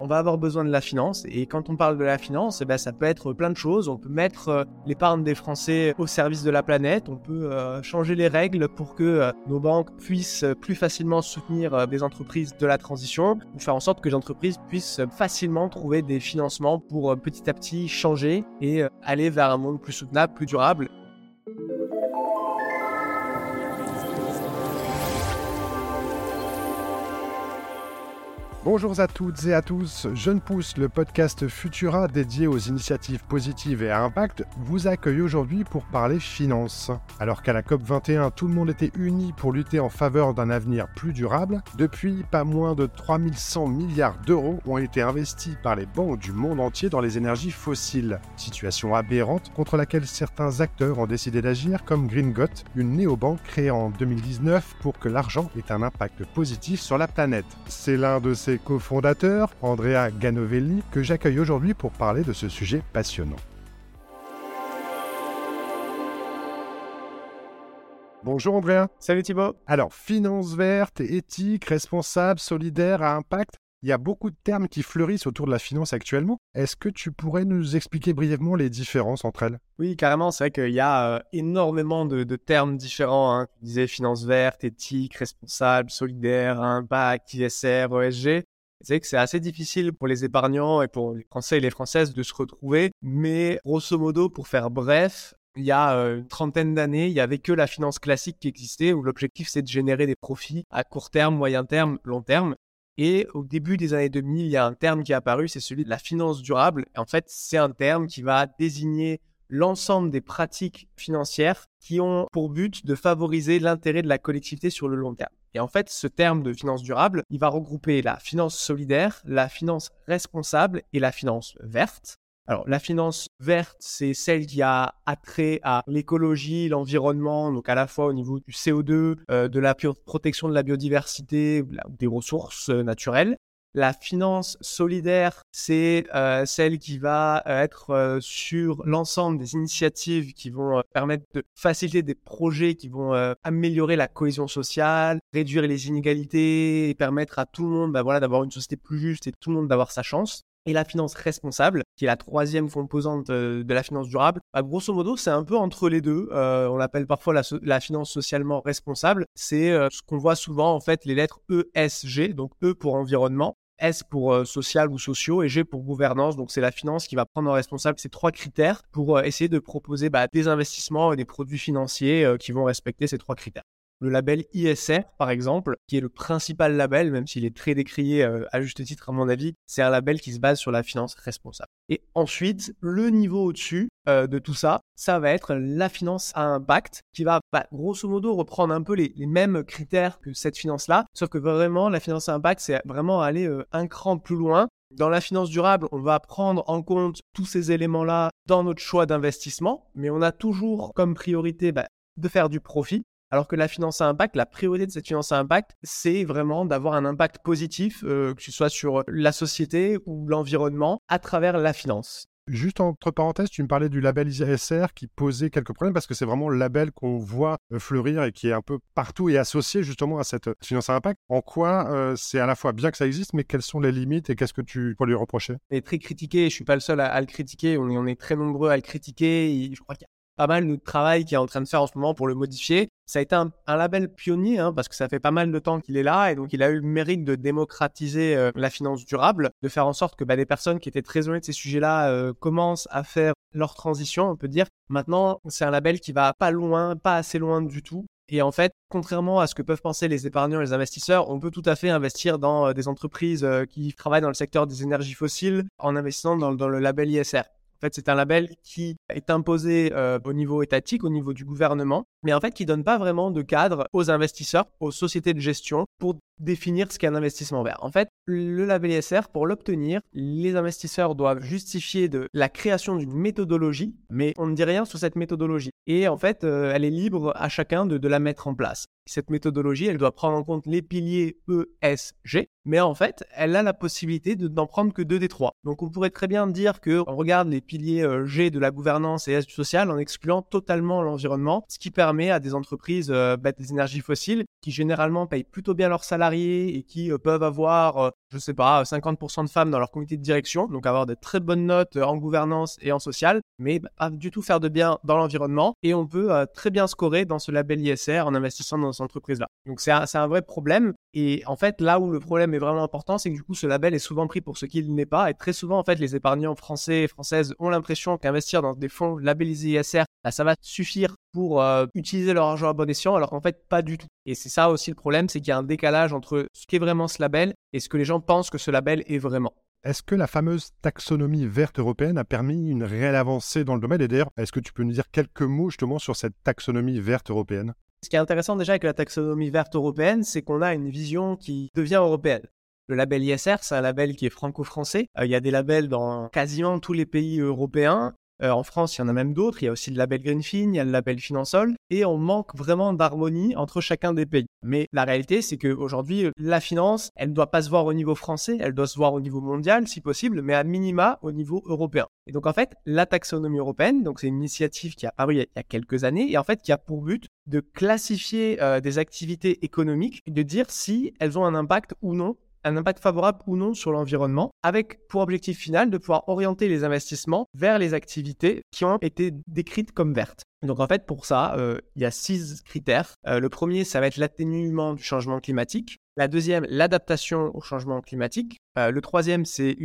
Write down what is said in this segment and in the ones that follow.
on va avoir besoin de la finance. Et quand on parle de la finance, eh ben, ça peut être plein de choses. On peut mettre euh, l'épargne des Français au service de la planète. On peut euh, changer les règles pour que euh, nos banques puissent plus facilement soutenir des entreprises de la transition ou faire en sorte que les entreprises puissent facilement trouver des financements pour petit à petit changer et aller vers un monde plus soutenable, plus durable Bonjour à toutes et à tous, Jeune Pousse, le podcast Futura dédié aux initiatives positives et à impact, vous accueille aujourd'hui pour parler finance. Alors qu'à la COP21, tout le monde était uni pour lutter en faveur d'un avenir plus durable, depuis, pas moins de 3100 milliards d'euros ont été investis par les banques du monde entier dans les énergies fossiles. Situation aberrante contre laquelle certains acteurs ont décidé d'agir, comme Gringot, une néobanque créée en 2019 pour que l'argent ait un impact positif sur la planète. Cofondateur, Andrea Ganovelli, que j'accueille aujourd'hui pour parler de ce sujet passionnant. Bonjour Andrea. Salut Thibault. Alors, finance verte, éthique, responsable, solidaire, à impact, il y a beaucoup de termes qui fleurissent autour de la finance actuellement. Est-ce que tu pourrais nous expliquer brièvement les différences entre elles? Oui, carrément. C'est vrai qu'il y a euh, énormément de, termes différents. Hein. Tu disais finance verte, éthique, responsable, solidaire, impact, ISR, ESG. C'est que c'est assez difficile pour les épargnants et pour les Français et les Françaises de se retrouver. Mais grosso modo, pour faire bref, il y a euh, une trentaine d'années, il n'y avait que la finance classique qui existait, où l'objectif c'est de générer des profits à court terme, moyen terme, long terme. Et au début des années 2000, il y a un terme qui est apparu, c'est celui de la finance durable. En fait, c'est un terme qui va désigner l'ensemble des pratiques financières qui ont pour but de favoriser l'intérêt de la collectivité sur le long terme. Et en fait, ce terme de finance durable, il va regrouper la finance solidaire, la finance responsable et la finance verte. Alors, la finance verte, c'est celle qui a attrait à l'écologie, l'environnement, donc à la fois au niveau du CO2, euh, de la protection de la biodiversité, des ressources euh, naturelles. La finance solidaire, c'est euh, celle qui va être sur l'ensemble des initiatives qui vont permettre de faciliter des projets qui vont améliorer la cohésion sociale, réduire les inégalités et permettre à tout le monde bah, voilà, d'avoir une société plus juste et tout le monde d'avoir sa chance et la finance responsable, qui est la troisième composante euh, de la finance durable. Bah, grosso modo, c'est un peu entre les deux. Euh, on l'appelle parfois la, finance socialement responsable. C'est euh, ce qu'on voit souvent, en fait, les lettres ESG, donc E pour environnement, S pour social ou sociaux et G pour gouvernance. Donc c'est la finance qui va prendre en responsable ces trois critères pour essayer de proposer bah, des investissements et des produits financiers qui vont respecter ces trois critères le label ISR, par exemple, qui est le principal label, même s'il est très décrié euh, à juste titre à mon avis, c'est un label qui se base sur la finance responsable. Et ensuite, le niveau au-dessus euh, de tout ça, ça va être la finance à impact, qui va bah, grosso modo reprendre un peu les, mêmes critères que cette finance-là, sauf que vraiment, la finance à impact, c'est vraiment aller euh, un cran plus loin. Dans la finance durable, on va prendre en compte tous ces éléments-là dans notre choix d'investissement, mais on a toujours comme priorité bah, de faire du profit. Alors que la finance à impact, la priorité de cette finance à impact, c'est vraiment d'avoir un impact positif, euh, que ce soit sur la société ou l'environnement, à travers la finance. Juste entre parenthèses, tu me parlais du label ISR qui posait quelques problèmes parce que c'est vraiment le label qu'on voit euh, fleurir et qui est un peu partout et associé justement à cette finance à impact. En quoi euh, c'est à la fois bien que ça existe, mais quelles sont les limites et qu'est-ce que tu peux lui reprocher? Il est très critiqué, je suis pas le seul à, le critiquer, on est, on est, très nombreux à le critiquer. je crois qu'il y a pas mal de travail qui est en train de faire en ce moment pour le modifier. Ça a été un, label pionnier hein, parce que ça fait pas mal de temps qu'il est là et donc il a eu le mérite de démocratiser euh, la finance durable, de faire en sorte que bah, des personnes qui étaient très éloignées de ces sujets-là euh, commencent à faire leur transition, on peut dire. Maintenant, c'est un label qui va pas loin, pas assez loin du tout. Et en fait, contrairement à ce que peuvent penser les épargnants et les investisseurs, on peut tout à fait investir dans euh, des entreprises qui travaillent dans le secteur des énergies fossiles en investissant dans le label ISR. En fait, c'est un label qui est imposé euh, au niveau étatique, au niveau du gouvernement, mais en fait qui donne pas vraiment de cadre aux investisseurs, aux sociétés de gestion pour définir ce qu'est un investissement vert. En fait, le label ISR, pour l'obtenir, les investisseurs doivent justifier de la création d'une méthodologie, mais on ne dit rien sur cette méthodologie. Et en fait, euh, elle est libre à chacun de, la mettre en place. Cette méthodologie, elle doit prendre en compte les piliers ESG, mais en fait, elle a la possibilité de n'en prendre que deux des trois. Donc, on pourrait très bien dire que on regarde les piliers euh, G de la gouvernance et S du social en excluant totalement l'environnement, ce qui permet à des entreprises euh, bah, des énergies fossiles qui généralement payent plutôt bien leurs salariés et qui euh, peuvent avoir je sais pas, 50% de femmes dans leur comité de direction, donc avoir de très bonnes notes en gouvernance et en social, mais pas du tout faire de bien dans l'environnement. Et on peut euh, très bien scorer dans ce label ISR en investissant dans cette entreprise-là. Donc c'est un, un, vrai problème. Et en fait, là où le problème est vraiment important, c'est que du coup, ce label est souvent pris pour ce qu'il n'est pas. Et très souvent, en fait, les épargnants français et françaises ont l'impression qu'investir dans des fonds labellisés ISR, bah, ça va suffire pour euh, utiliser leur argent à bon escient, alors qu'en fait, pas du tout. Et c'est ça aussi le problème, c'est qu'il y a un décalage entre ce qu'est vraiment ce label et ce que les gens pensent que ce label est vraiment. Est-ce que la fameuse taxonomie verte européenne a permis une réelle avancée dans le domaine? Et d'ailleurs, est-ce que tu peux nous dire quelques mots justement sur cette taxonomie verte européenne? Ce qui est intéressant déjà avec la taxonomie verte européenne, c'est qu'on a une vision qui devient européenne. Le label ISR, c'est un label qui est franco-français. Euh, il y a des labels dans quasiment tous les pays européens. Euh, en France, il y en a même d'autres. Il y a aussi le label Greenfin, il y a le label Finansol. Et on manque vraiment d'harmonie entre chacun des pays. Mais la réalité, c'est qu'aujourd'hui, la finance, elle ne doit pas se voir au niveau français, elle doit se voir au niveau mondial, si possible, mais à minima au niveau européen. Et donc, en fait, la taxonomie européenne, donc c'est une initiative qui a apparu il y a, quelques années et en fait qui a pour but de classifier euh, des activités économiques de dire si elles ont un impact ou non un impact favorable ou non sur l'environnement, avec pour objectif final de pouvoir orienter les investissements vers les activités qui ont été décrites comme vertes. Donc en fait, pour ça, euh, il y a six critères. Euh, le premier, ça va être l'atténuement du changement climatique. La deuxième, l'adaptation au changement climatique. Euh, le troisième, c'est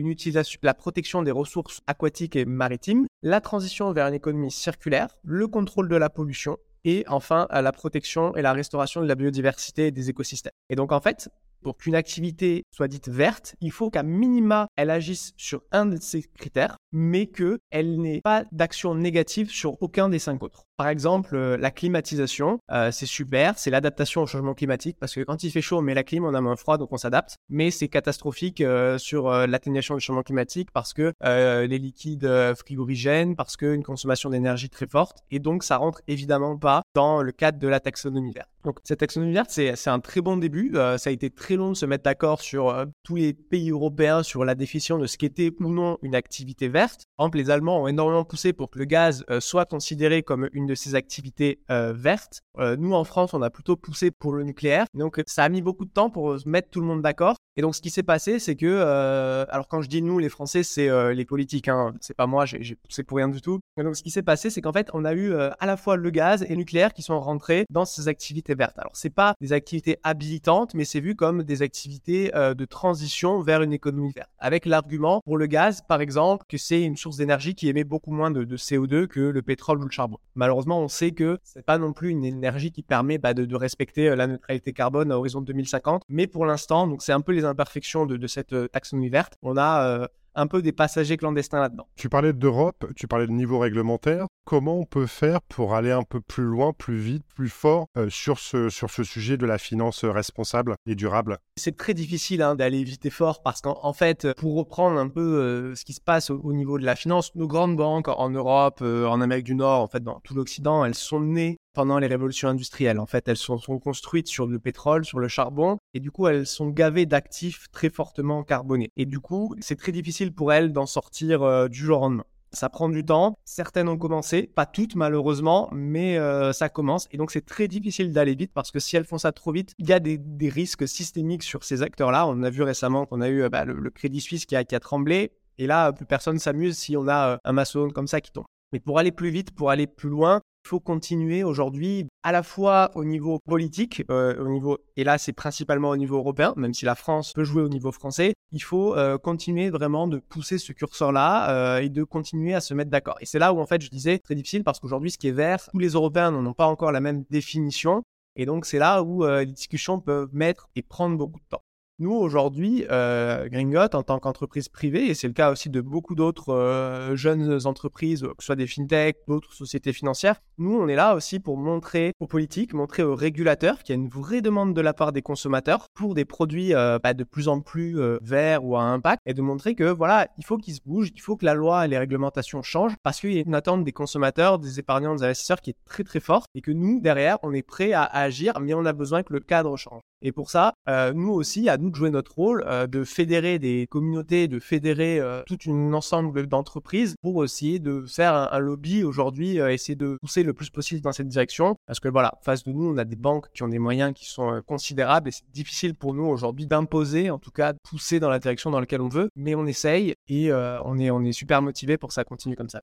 la protection des ressources aquatiques et maritimes. La transition vers une économie circulaire. Le contrôle de la pollution. Et enfin, la protection et la restauration de la biodiversité et des écosystèmes. Et donc en fait, pour qu'une activité soit dite verte, il faut qu'à minima, elle agisse sur un de ces critères, mais qu'elle n'ait pas d'action négative sur aucun des cinq autres. Par exemple, euh, la climatisation, euh, c'est super, c'est l'adaptation au changement climatique parce que quand il fait chaud, on met la clim, on a moins froid, donc on s'adapte. Mais c'est catastrophique euh, sur l'atténuation du changement climatique parce que les liquides frigorigènes, parce qu'une consommation d'énergie très forte, et donc ça rentre évidemment pas dans le cadre de la taxonomie verte. Donc cette taxonomie verte, c'est un très bon début. ça a été très long de se mettre d'accord sur tous les pays européens sur la définition de ce qu'était ou non une activité verte. Par exemple, les Allemands ont énormément poussé pour que le gaz soit considéré comme une de ces activités euh, vertes. Euh, nous, en France, on a plutôt poussé pour le nucléaire. Donc, ça a mis beaucoup de temps pour mettre tout le monde d'accord. Et donc, ce qui s'est passé, c'est que, euh, alors quand je dis nous, les Français, c'est les politiques, hein, c'est pas moi, poussé pour rien du tout. Et donc, ce qui s'est passé, c'est qu'en fait, on a eu à la fois le gaz et le nucléaire qui sont rentrés dans ces activités vertes. Alors, c'est pas des activités habilitantes, mais c'est vu comme des activités de transition vers une économie verte. Avec l'argument pour le gaz, par exemple, que c'est une source d'énergie qui émet beaucoup moins de, de, CO2 que le pétrole ou le charbon. Malheureusement, on sait que c'est pas non plus une énergie qui permet bah, de, respecter euh, la neutralité carbone à horizon 2050. Mais pour l'instant, donc c'est un peu les imperfections de, cette euh, taxonomie verte. On a euh, un peu des passagers clandestins là-dedans. Tu parlais d'Europe, tu parlais de niveau réglementaire. Comment on peut faire pour aller un peu plus loin, plus vite, plus fort sur, ce, sur ce sujet de la finance responsable et durable? C'est très difficile hein, d'aller vite et fort parce qu'en fait, pour reprendre un peu ce qui se passe au, niveau de la finance, nos grandes banques en Europe, en Amérique du Nord, en fait dans tout l'Occident, elles sont nées pendant les révolutions industrielles. En fait, elles sont, construites sur le pétrole, sur le charbon, et du coup, elles sont gavées d'actifs très fortement carbonés. Et du coup, c'est très difficile pour elles d'en sortir euh, du jour au lendemain. Ça prend du temps. Certaines ont commencé, pas toutes malheureusement, mais euh, ça commence. Et donc c'est très difficile d'aller vite parce que si elles font ça trop vite, il y a des, risques systémiques sur ces acteurs-là. On a vu récemment qu'on a eu bah, le, Crédit Suisse qui a, tremblé. Et là, plus personne s'amuse si on a euh, un maçon comme ça qui tombe. Mais pour aller plus vite, pour aller plus loin, faut continuer aujourd'hui à la fois au niveau politique, euh, au niveau et là c'est principalement au niveau européen, même si la France peut jouer au niveau français, il faut euh, continuer vraiment de pousser ce curseur-là euh, et de continuer à se mettre d'accord. Et c'est là où en fait je disais très difficile parce qu'aujourd'hui ce qui est vert, tous les Européens n'en ont pas encore la même définition. Et donc c'est là où les discussions peuvent mettre et prendre beaucoup de temps. Nous, aujourd'hui, euh, Gringot, en tant qu'entreprise privée, et c'est le cas aussi de beaucoup d'autres euh, jeunes entreprises, que ce soit des fintechs, d'autres sociétés financières, nous, on est là aussi pour montrer aux politiques, montrer aux régulateurs qu'il y a une vraie demande de la part des consommateurs pour des produits euh, bah, de plus en plus euh, verts ou à impact, et de montrer que voilà, il faut qu'ils se bougent, il faut que la loi et les réglementations changent, parce qu'il y a une attente des consommateurs, des épargnants, des investisseurs qui est très très forte, et que nous, derrière, on est prêt à agir, mais on a besoin que le cadre change. Et pour ça, euh, nous aussi, à nous de jouer notre rôle, euh, de fédérer des communautés, de fédérer euh, tout un ensemble d'entreprises pour essayer de faire un, lobby aujourd'hui, essayer de pousser le plus possible dans cette direction. Parce que voilà, face de nous, on a des banques qui ont des moyens qui sont considérables et c'est difficile pour nous aujourd'hui d'imposer, en tout cas, de pousser dans la direction dans laquelle on veut. Mais on essaye et on, est, on est super motivé pour que ça continue comme ça.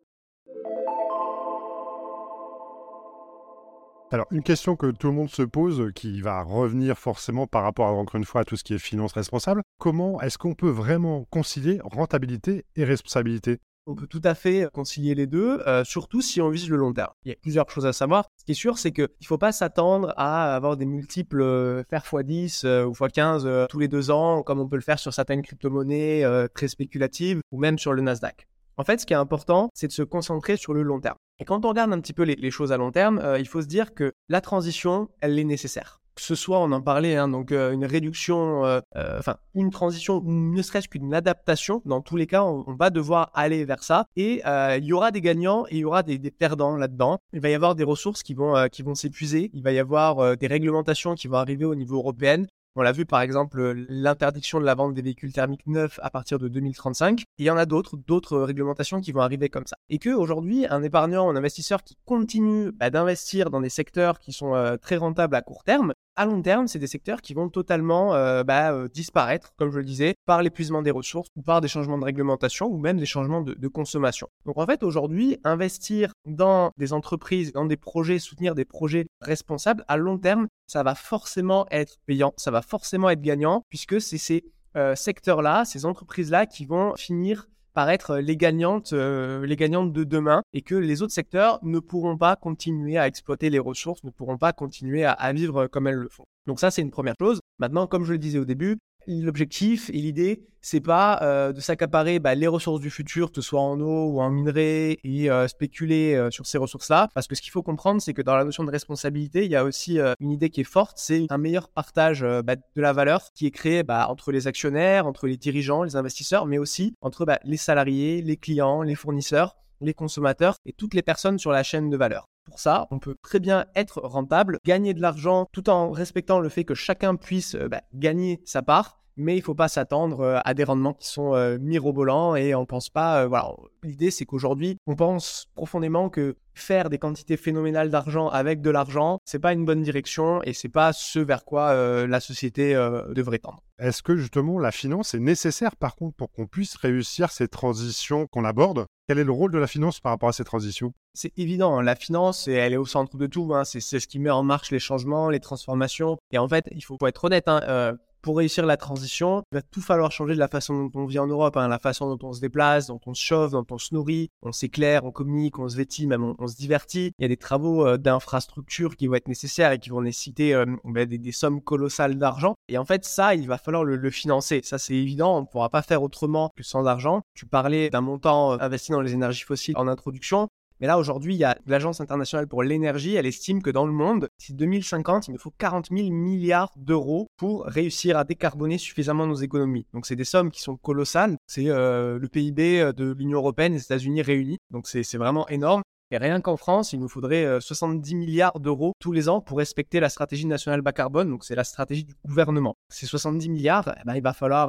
Alors, une question que tout le monde se pose, qui va revenir forcément par rapport, encore une fois, à tout ce qui est finance responsable, comment est-ce qu'on peut vraiment concilier rentabilité et responsabilité? On peut tout à fait concilier les deux, euh, surtout si on vise le long terme. Il y a plusieurs choses à savoir. Ce qui est sûr, c'est qu'il ne faut pas s'attendre à avoir des multiples euh, faire x10 euh, ou x15 tous les deux ans, comme on peut le faire sur certaines crypto-monnaies très spéculatives ou même sur le Nasdaq. En fait, ce qui est important, c'est de se concentrer sur le long terme. Et quand on regarde un petit peu les, choses à long terme, euh, il faut se dire que la transition, elle est nécessaire. Que ce soit, on en parlait, hein, donc euh, une réduction, euh, enfin une transition, ne serait-ce qu'une adaptation. Dans tous les cas, on, va devoir aller vers ça. Et il y aura des gagnants et il y aura des, perdants là-dedans. Il va y avoir des ressources qui vont qui vont s'épuiser. Il va y avoir des réglementations qui vont arriver au niveau européen. On l'a vu par exemple l'interdiction de la vente des véhicules thermiques neufs à partir de 2035. il y en a d'autres, d'autres réglementations qui vont arriver comme ça. Et que aujourd'hui, un épargnant, un investisseur qui continue bah, d'investir dans des secteurs qui sont euh, très rentables à court terme, à long terme, c'est des secteurs qui vont totalement euh, bah, euh, disparaître, comme je le disais, par l'épuisement des ressources ou par des changements de réglementation ou même des changements de, consommation. Donc en fait, aujourd'hui, investir dans des entreprises, dans des projets, soutenir des projets responsables, à long terme, ça va forcément être payant, ça va forcément être gagnant, puisque c'est ces euh, secteurs-là, ces entreprises-là qui vont finir par être les gagnantes, euh, les gagnantes de demain et que les autres secteurs ne pourront pas continuer à exploiter les ressources, ne pourront pas continuer à vivre comme elles le font. Donc ça, c'est une première chose. Maintenant, comme je le disais au début, L'objectif et l'idée, c'est pas euh, de s'accaparer bah, les ressources du futur, que ce soit en eau ou en minerai, et euh, spéculer euh, sur ces ressources-là. Parce que ce qu'il faut comprendre, c'est que dans la notion de responsabilité, il y a aussi une idée qui est forte, c'est un meilleur partage bah, de la valeur qui est créé bah, entre les actionnaires, entre les dirigeants, les investisseurs, mais aussi entre les salariés, les clients, les fournisseurs, les consommateurs et toutes les personnes sur la chaîne de valeur. Pour ça, on peut très bien être rentable, gagner de l'argent tout en respectant le fait que chacun puisse euh, bah, gagner sa part mais il ne faut pas s'attendre euh, à des rendements qui sont euh, mirobolants et on pense pas. voilà, l'idée c'est qu'aujourd'hui, on pense profondément que faire des quantités phénoménales d'argent avec de l'argent, c'est pas une bonne direction et c'est pas ce vers quoi la société devrait tendre. Est-ce que justement la finance est nécessaire par contre pour qu'on puisse réussir ces transitions qu'on aborde? Quel est le rôle de la finance par rapport à ces transitions? C'est évident, la finance, elle est au centre de tout. Hein. C'est ce qui met en marche les changements, les transformations. Et en fait, il faut, être honnête, hein, euh, pour réussir la transition, il va tout falloir changer de la façon dont on vit en Europe, hein, la façon dont on se déplace, dont on se chauffe, dont on se nourrit, on s'éclaire, on communique, on se vêtit, même on, se divertit. Il y a des travaux euh, d'infrastructure qui vont être nécessaires et qui vont nécessiter euh, ben, des, sommes colossales d'argent. Et en fait, ça, il va falloir le, financer. Ça, c'est évident. On ne pourra pas faire autrement que sans argent. Tu parlais d'un montant euh, investi dans les énergies fossiles en introduction. Mais là, aujourd'hui, il y a l'Agence internationale pour l'énergie, elle estime que dans le monde, d'ici 2050, il nous faut 40 000 milliards d'euros pour réussir à décarboner suffisamment nos économies. Donc, c'est des sommes qui sont colossales. C'est euh, le PIB euh, de l'Union européenne et des États-Unis réunis. Donc, c'est vraiment énorme. Et rien qu'en France, il nous faudrait 70 milliards d'euros tous les ans pour respecter la stratégie nationale bas carbone. Donc, c'est la stratégie du gouvernement. Ces 70 milliards, eh ben, il va falloir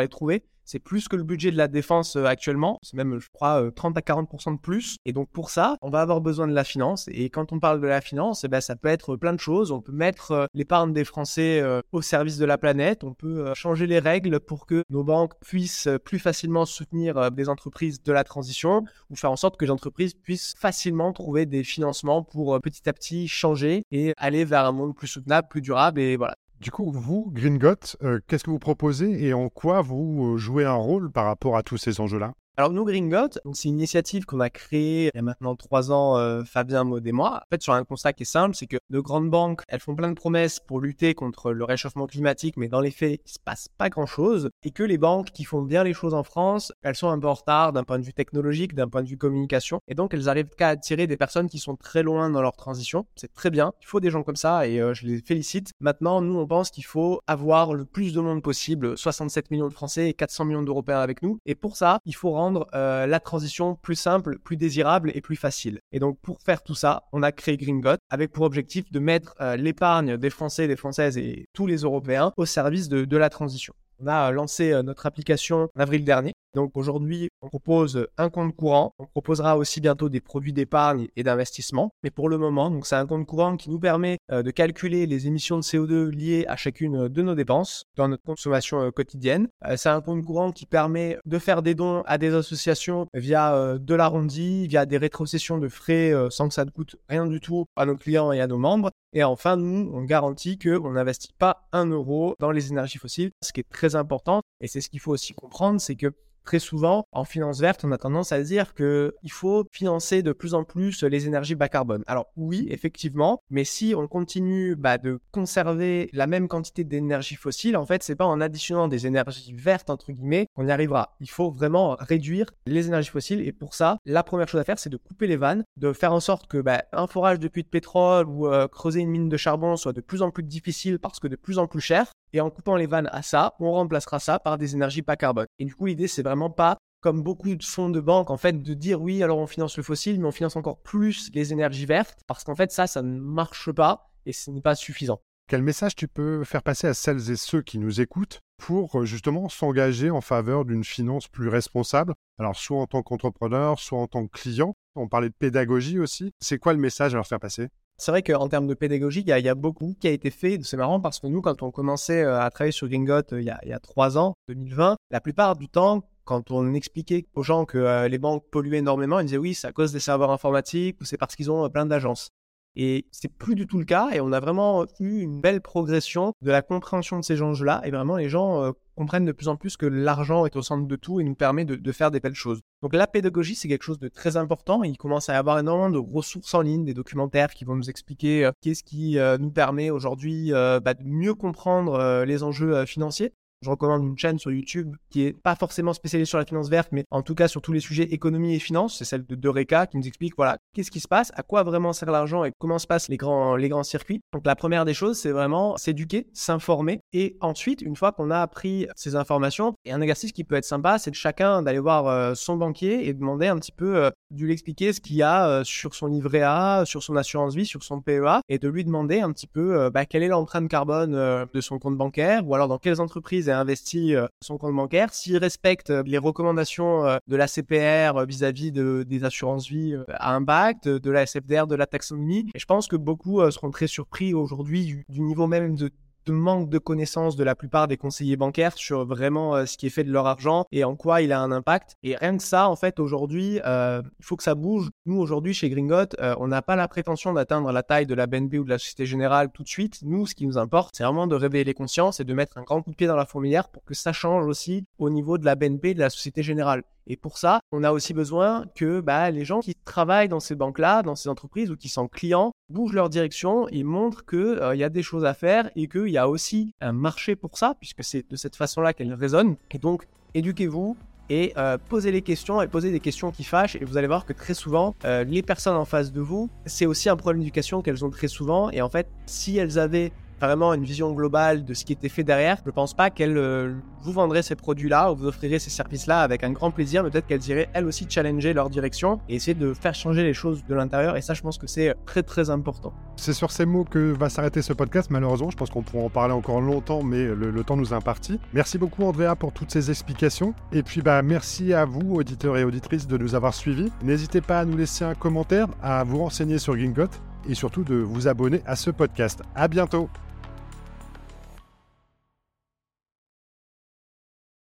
les trouver. C'est plus que le budget de la défense euh, actuellement. C'est même, je crois, 30 euh, à 40% de plus. Et donc pour ça, on va avoir besoin de la finance. Et quand on parle de la finance, eh ben, ça peut être plein de choses. On peut mettre euh, l'épargne des Français au service de la planète. On peut changer les règles pour que nos banques puissent plus facilement soutenir des entreprises de la transition ou faire en sorte que les entreprises puissent facilement trouver des financements pour petit à petit changer et aller vers un monde plus soutenable, plus durable. Et voilà, du coup, vous, Green euh, qu'est-ce que vous proposez et en quoi vous euh, jouez un rôle par rapport à tous ces enjeux-là? Alors nous, Gringot, c'est une initiative qu'on a créée il y a maintenant trois ans, euh, Fabien, Maud et moi. En fait, sur un constat qui est simple, c'est que de grandes banques, elles font plein de promesses pour lutter contre le réchauffement climatique, mais dans les faits, il se passe pas grand-chose. Et que les banques qui font bien les choses en France, elles sont un peu en retard d'un point de vue technologique, d'un point de vue communication. Et donc, elles arrivent qu'à attirer des personnes qui sont très loin dans leur transition. C'est très bien. Il faut des gens comme ça et euh, je les félicite. Maintenant, nous, on pense qu'il faut avoir le plus de monde possible, 67 millions de Français et 400 millions d'Européens avec nous. Et pour ça, il faut rendre euh, la transition plus simple, plus désirable et plus facile. Et donc pour faire tout ça, on a créé Gringot avec pour objectif de mettre euh, l'épargne des Français, des Françaises et tous les Européens au service de la transition. On a lancé euh, notre application en avril dernier. Donc aujourd'hui, on propose un compte courant. On proposera aussi bientôt des produits d'épargne et d'investissement. Mais pour le moment, c'est un compte courant qui nous permet euh, de calculer les émissions de CO2 liées à chacune de nos dépenses dans notre consommation euh, quotidienne. C'est un compte courant qui permet de faire des dons à des associations via de l'arrondi, via des rétrocessions de frais sans que ça ne coûte rien du tout à nos clients et à nos membres. Et enfin, nous, on garantit qu'on n'investit pas un euro dans les énergies fossiles, ce qui est très important. Et c'est ce qu'il faut aussi comprendre, c'est que Très souvent, en finance verte, on a tendance à dire qu'il faut financer de plus en plus les énergies bas carbone. Alors oui, effectivement, mais si on continue bah, de conserver la même quantité d'énergie fossile, en fait, c'est pas en additionnant des énergies vertes entre guillemets qu'on y arrivera. Il faut vraiment réduire les énergies fossiles et pour ça, la première chose à faire, c'est de couper les vannes, de faire en sorte que bah, un forage de puits de pétrole ou euh, creuser une mine de charbon soit de plus en plus difficile parce que de plus en plus cher. Et en coupant les vannes à ça, on remplacera ça par des énergies pas carbone. Et du coup, l'idée, c'est vraiment pas comme beaucoup de fonds de banque, en fait, de dire oui, alors on finance le fossile, mais on finance encore plus les énergies vertes, parce qu'en fait, ça, ça ne marche pas et ce n'est pas suffisant. Quel message tu peux faire passer à celles et ceux qui nous écoutent pour euh, justement s'engager en faveur d'une finance plus responsable? Alors, soit en tant qu'entrepreneur, soit en tant que client. On parlait de pédagogie aussi. C'est quoi le message à leur faire passer? C'est vrai qu'en termes de pédagogie, il y, a beaucoup qui a été fait. C'est marrant parce que nous, quand on commençait euh, à travailler sur Gringot euh, il y a trois ans, 2020, la plupart du temps, quand on expliquait aux gens que euh, les banques polluaient énormément, ils disaient oui, c'est à cause des serveurs informatiques ou c'est parce qu'ils ont plein d'agences. Et c'est plus du tout le cas. Et on a vraiment eu une belle progression de la compréhension de ces enjeux-là. Et vraiment, les gens euh, comprennent de plus en plus que l'argent est au centre de tout et nous permet de, faire des belles choses. Donc la pédagogie, c'est quelque chose de très important. il commence à y avoir énormément de ressources en ligne, des documentaires qui vont nous expliquer euh, qu'est-ce qui euh, nous permet aujourd'hui bah, de mieux comprendre les enjeux financiers. Je recommande une chaîne sur YouTube qui est pas forcément spécialisée sur la finance verte, mais en tout cas sur tous les sujets économie et finance. C'est celle de Doreka qui nous explique voilà qu'est-ce qui se passe, à quoi vraiment sert l'argent et comment se passent les grands les grands circuits. Donc la première des choses, c'est vraiment s'éduquer, s'informer et ensuite une fois qu'on a appris ces informations, et un exercice qui peut être sympa, c'est de chacun d'aller voir euh, son banquier et demander un petit peu euh, de lui expliquer ce qu'il y a euh, sur son livret A, sur son assurance vie, sur son PEA et de lui demander un petit peu bah, quelle est l'empreinte carbone de son compte bancaire ou alors dans quelles entreprises investi euh, son compte bancaire, s'il respecte euh, les recommandations euh, de la CPR vis-à-vis de, des assurances vie à impact, de la SFDR, de la taxonomie. Et je pense que beaucoup seront très surpris aujourd'hui du, niveau même de, de manque de connaissances de la plupart des conseillers bancaires sur vraiment euh, ce qui est fait de leur argent et en quoi il a un impact. Et rien que ça, en fait, aujourd'hui, euh, il faut que ça bouge. Nous, aujourd'hui, chez Gringot, euh, on n'a pas la prétention d'atteindre la taille de la BNP ou de la Société Générale tout de suite. Nous, ce qui nous importe, c'est vraiment de réveiller les consciences et de mettre un grand coup de pied dans la fourmilière pour que ça change aussi au niveau de la BNP et de la Société Générale. Et pour ça, on a aussi besoin que bah, les gens qui travaillent dans ces banques-là, dans ces entreprises ou qui sont clients, bougent leur direction et montrent qu'il euh, y a des choses à faire et qu'il y a aussi un marché pour ça, puisque c'est de cette façon-là qu'elle résonne. Et donc, éduquez-vous, et euh, posez les questions et posez des questions qui fâchent et vous allez voir que très souvent euh, les personnes en face de vous c'est aussi un problème d'éducation qu'elles ont très souvent et en fait si elles avaient vraiment une vision globale de ce qui était fait derrière, je pense pas qu'elle euh, vous vendrait ces produits-là ou vous offrirait ces services-là avec un grand plaisir, peut-être qu'elles iraient elles aussi challenger leur direction et essayer de faire changer les choses de l'intérieur. Et ça, je pense que c'est très très important. C'est sur ces mots que va s'arrêter ce podcast, malheureusement. Je pense qu'on pourra en parler encore longtemps, mais le, temps nous est imparti. Merci beaucoup, Andrea, pour toutes ces explications. Et puis, bah, merci à vous, auditeurs et auditrices, de nous avoir suivis. N'hésitez pas à nous laisser un commentaire, à vous renseigner sur Gingot et surtout de vous abonner à ce podcast. À bientôt!